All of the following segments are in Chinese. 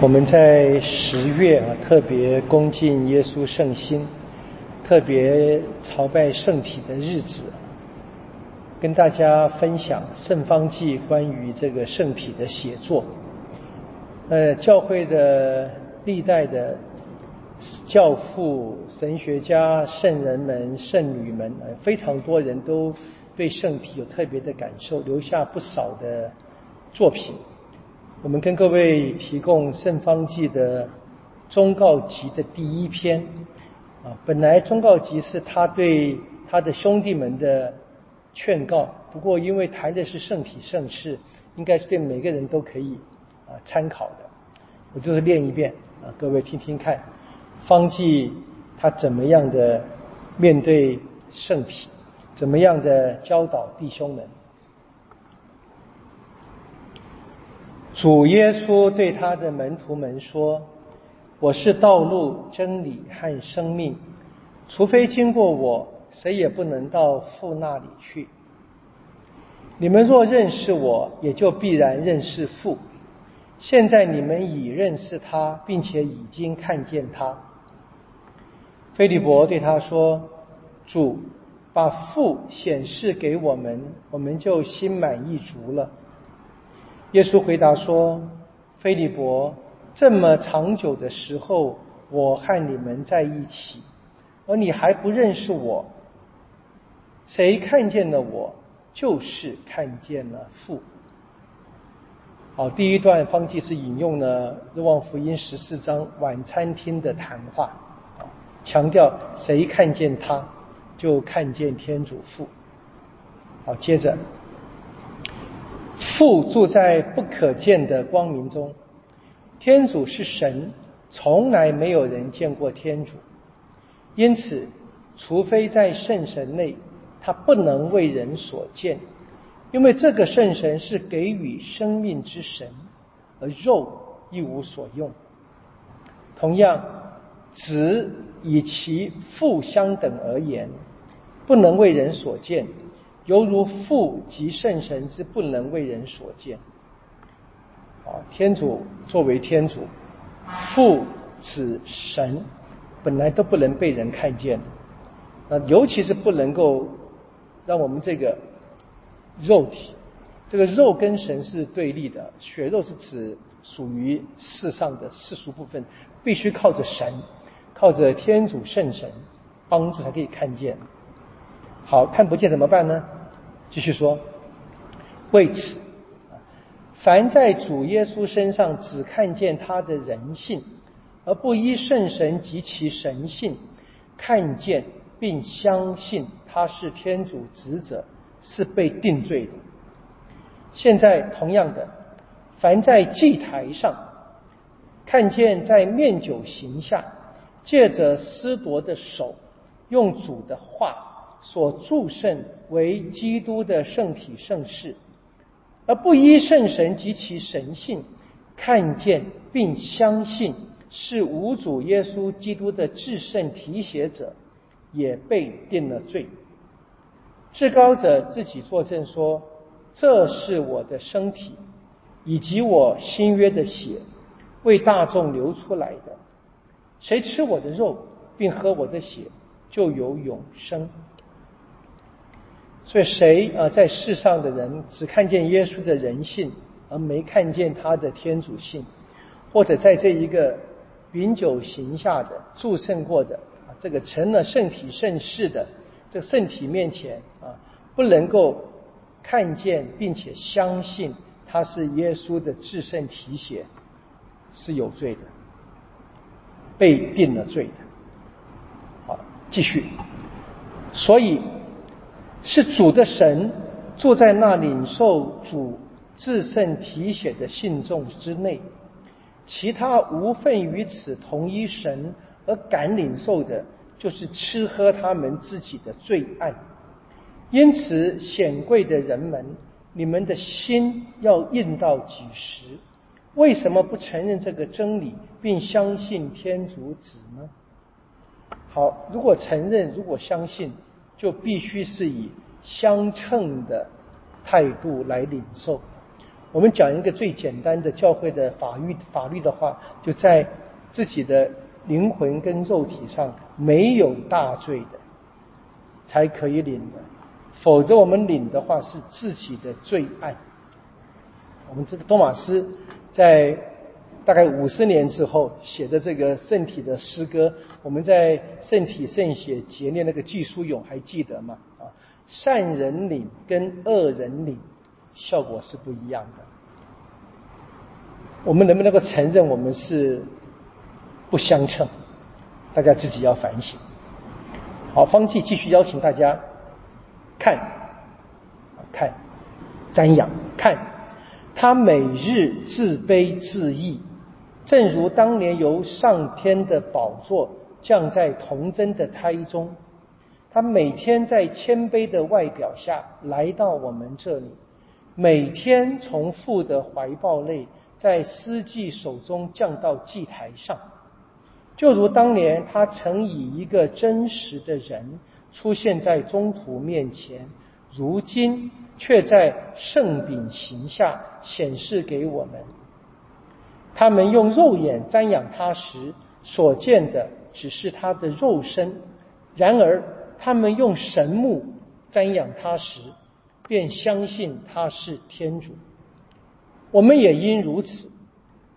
我们在十月啊，特别恭敬耶稣圣心，特别朝拜圣体的日子，跟大家分享圣方济关于这个圣体的写作。呃，教会的历代的教父、神学家、圣人们、圣女们，非常多人都对圣体有特别的感受，留下不少的作品。我们跟各位提供圣方济的忠告集的第一篇啊，本来忠告集是他对他的兄弟们的劝告，不过因为谈的是圣体圣事，应该是对每个人都可以啊参考的。我就是念一遍啊，各位听听看，方济他怎么样的面对圣体，怎么样的教导弟兄们。主耶稣对他的门徒们说：“我是道路、真理和生命，除非经过我，谁也不能到父那里去。你们若认识我，也就必然认识父。现在你们已认识他，并且已经看见他。”菲利伯对他说：“主，把父显示给我们，我们就心满意足了。”耶稣回答说：“菲利伯，这么长久的时候，我和你们在一起，而你还不认识我。谁看见了我，就是看见了父。”好，第一段方济是引用了《日望福音》十四章晚餐厅的谈话，强调谁看见他，就看见天主父。好，接着。父住在不可见的光明中，天主是神，从来没有人见过天主，因此，除非在圣神内，他不能为人所见，因为这个圣神是给予生命之神，而肉一无所用。同样，子以其父相等而言，不能为人所见。犹如父及圣神之不能为人所见。啊，天主作为天主，父子神本来都不能被人看见，那尤其是不能够让我们这个肉体，这个肉跟神是对立的，血肉是指属于世上的世俗部分，必须靠着神，靠着天主圣神帮助才可以看见。好看不见怎么办呢？继续说，为此，凡在主耶稣身上只看见他的人性，而不依圣神及其神性看见并相信他是天主子者，是被定罪的。现在同样的，凡在祭台上看见在面酒形下，借着施夺的手，用主的话。所祝圣为基督的圣体圣事，而不依圣神及其神性看见并相信是无主耶稣基督的至圣提写者，也被定了罪。至高者自己作证说：“这是我的身体，以及我新约的血，为大众流出来的。谁吃我的肉，并喝我的血，就有永生。”所以，谁啊，在世上的人只看见耶稣的人性，而没看见他的天主性，或者在这一个饮酒行下的祝圣过的啊，这个成了圣体圣事的这个圣体面前啊，不能够看见并且相信他是耶稣的至圣体血，是有罪的，被定了罪的。好，继续。所以。是主的神住在那领受主至圣体血的信众之内，其他无份于此同一神而敢领受的，就是吃喝他们自己的罪案。因此，显贵的人们，你们的心要硬到几时？为什么不承认这个真理，并相信天主子呢？好，如果承认，如果相信。就必须是以相称的态度来领受，我们讲一个最简单的教会的法律法律的话，就在自己的灵魂跟肉体上没有大罪的，才可以领的。否则我们领的话是自己的罪案。我们这个多马斯在大概五十年之后写的这个圣体的诗歌，我们在圣体圣血结念那个巨书咏还记得吗？啊，善人领跟恶人领效果是不一样的。我们能不能够承认我们是不相称？大家自己要反省。好，方济继续邀请大家看，看，瞻仰，看。他每日自卑自义，正如当年由上天的宝座降在童真的胎中。他每天在谦卑的外表下来到我们这里，每天从父的怀抱内，在司祭手中降到祭台上，就如当年他曾以一个真实的人出现在中途面前，如今。却在圣饼形下显示给我们。他们用肉眼瞻仰他时所见的只是他的肉身；然而，他们用神目瞻仰他时，便相信他是天主。我们也因如此。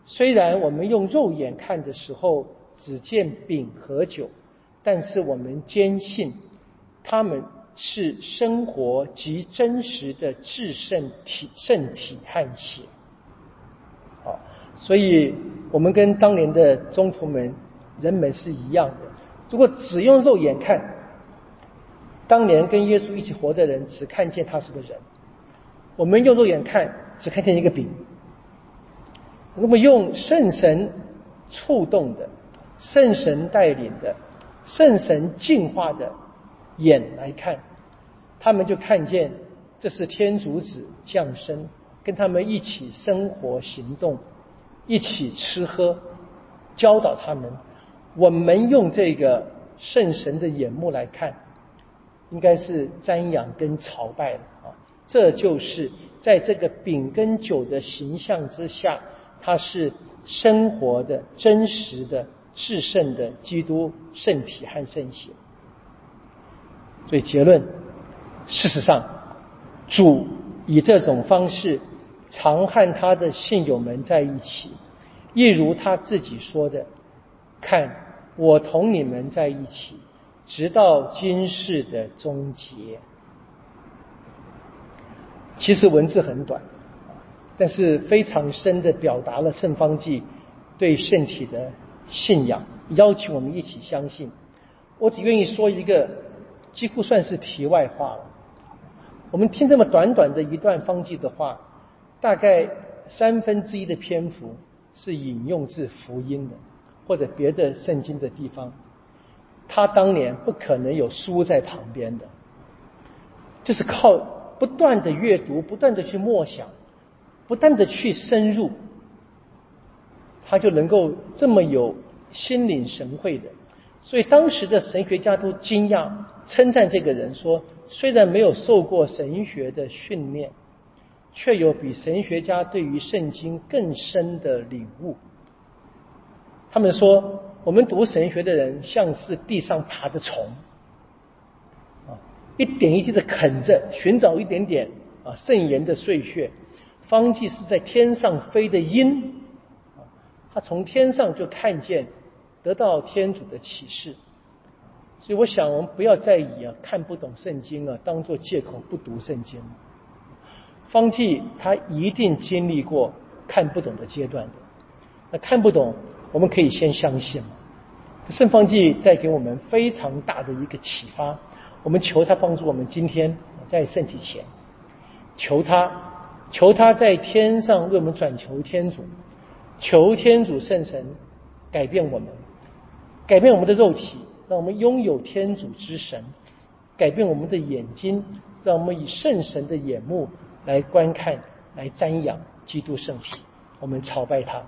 虽然我们用肉眼看的时候只见饼和酒，但是我们坚信他们。是生活及真实的至圣体、圣体和血。所以我们跟当年的宗徒们、人们是一样的。如果只用肉眼看，当年跟耶稣一起活的人只看见他是个人；我们用肉眼看，只看见一个饼。那么用圣神触动的、圣神带领的、圣神净化的。眼来看，他们就看见这是天主子降生，跟他们一起生活、行动，一起吃喝，教导他们。我们用这个圣神的眼目来看，应该是瞻仰跟朝拜了啊。这就是在这个饼跟酒的形象之下，它是生活的、真实的、至圣的基督圣体和圣血。所以结论，事实上，主以这种方式常和他的信友们在一起，一如他自己说的：“看，我同你们在一起，直到今世的终结。”其实文字很短，但是非常深的表达了圣方济对圣体的信仰，邀请我们一起相信。我只愿意说一个。几乎算是题外话了。我们听这么短短的一段方记的话，大概三分之一的篇幅是引用自福音的，或者别的圣经的地方。他当年不可能有书在旁边的，就是靠不断的阅读、不断的去默想、不断的去深入，他就能够这么有心领神会的。所以当时的神学家都惊讶，称赞这个人说：“虽然没有受过神学的训练，却有比神学家对于圣经更深的领悟。”他们说：“我们读神学的人像是地上爬的虫，啊，一点一滴的啃着，寻找一点点啊圣言的碎屑。方济是在天上飞的鹰，啊，他从天上就看见。”得到天主的启示，所以我想我们不要再以啊看不懂圣经啊当做借口不读圣经。方济他一定经历过看不懂的阶段的，那看不懂我们可以先相信嘛。圣方济带给我们非常大的一个启发，我们求他帮助我们今天在圣体前，求他求他在天上为我们转求天主，求天主圣神改变我们。改变我们的肉体，让我们拥有天主之神；改变我们的眼睛，让我们以圣神的眼目来观看、来瞻仰基督圣体。我们朝拜他。